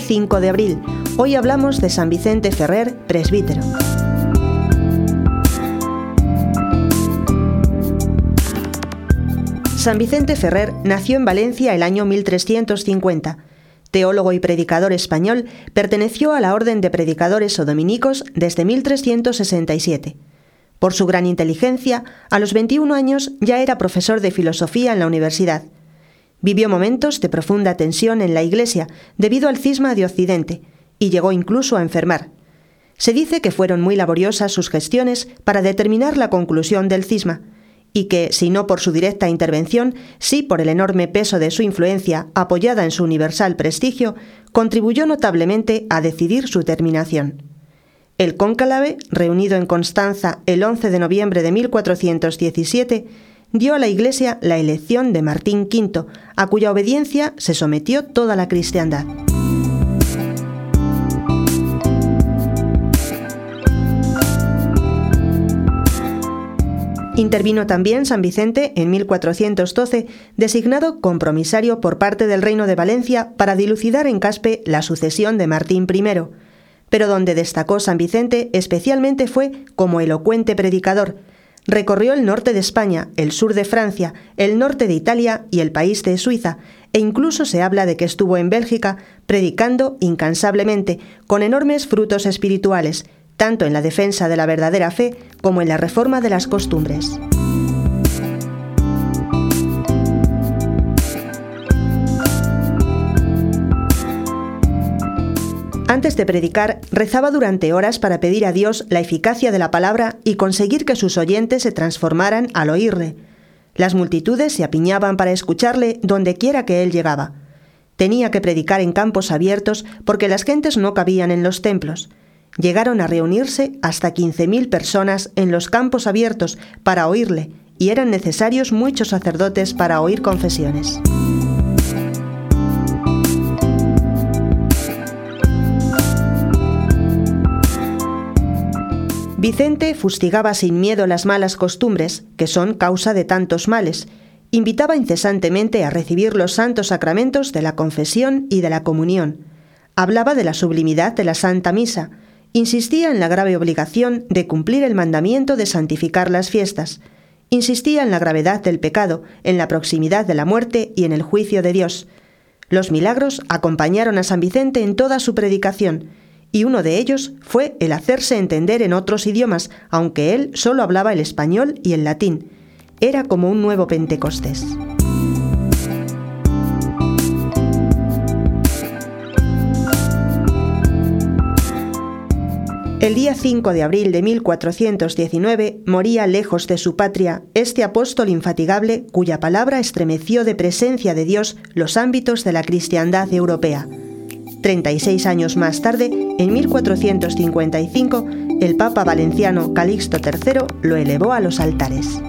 5 de abril. Hoy hablamos de San Vicente Ferrer, presbítero. San Vicente Ferrer nació en Valencia el año 1350. Teólogo y predicador español, perteneció a la Orden de Predicadores o Dominicos desde 1367. Por su gran inteligencia, a los 21 años ya era profesor de filosofía en la universidad. Vivió momentos de profunda tensión en la Iglesia debido al cisma de Occidente y llegó incluso a enfermar. Se dice que fueron muy laboriosas sus gestiones para determinar la conclusión del cisma, y que, si no por su directa intervención, sí por el enorme peso de su influencia apoyada en su universal prestigio, contribuyó notablemente a decidir su terminación. El cónclave, reunido en Constanza el 11 de noviembre de 1417, dio a la Iglesia la elección de Martín V, a cuya obediencia se sometió toda la cristiandad. Intervino también San Vicente en 1412, designado compromisario por parte del Reino de Valencia para dilucidar en Caspe la sucesión de Martín I. Pero donde destacó San Vicente especialmente fue como elocuente predicador. Recorrió el norte de España, el sur de Francia, el norte de Italia y el país de Suiza, e incluso se habla de que estuvo en Bélgica predicando incansablemente, con enormes frutos espirituales, tanto en la defensa de la verdadera fe como en la reforma de las costumbres. Antes de predicar, rezaba durante horas para pedir a Dios la eficacia de la palabra y conseguir que sus oyentes se transformaran al oírle. Las multitudes se apiñaban para escucharle donde quiera que él llegaba. Tenía que predicar en campos abiertos porque las gentes no cabían en los templos llegaron a reunirse hasta 15.000 personas en los campos abiertos para oírle, y eran necesarios muchos sacerdotes para oír confesiones. Vicente fustigaba sin miedo las malas costumbres, que son causa de tantos males, invitaba incesantemente a recibir los santos sacramentos de la confesión y de la comunión, hablaba de la sublimidad de la Santa Misa, insistía en la grave obligación de cumplir el mandamiento de santificar las fiestas, insistía en la gravedad del pecado, en la proximidad de la muerte y en el juicio de Dios. Los milagros acompañaron a San Vicente en toda su predicación, y uno de ellos fue el hacerse entender en otros idiomas, aunque él solo hablaba el español y el latín. Era como un nuevo Pentecostés. El día 5 de abril de 1419 moría lejos de su patria este apóstol infatigable cuya palabra estremeció de presencia de Dios los ámbitos de la cristiandad europea. 36 años más tarde, en 1455, el Papa valenciano Calixto III lo elevó a los altares.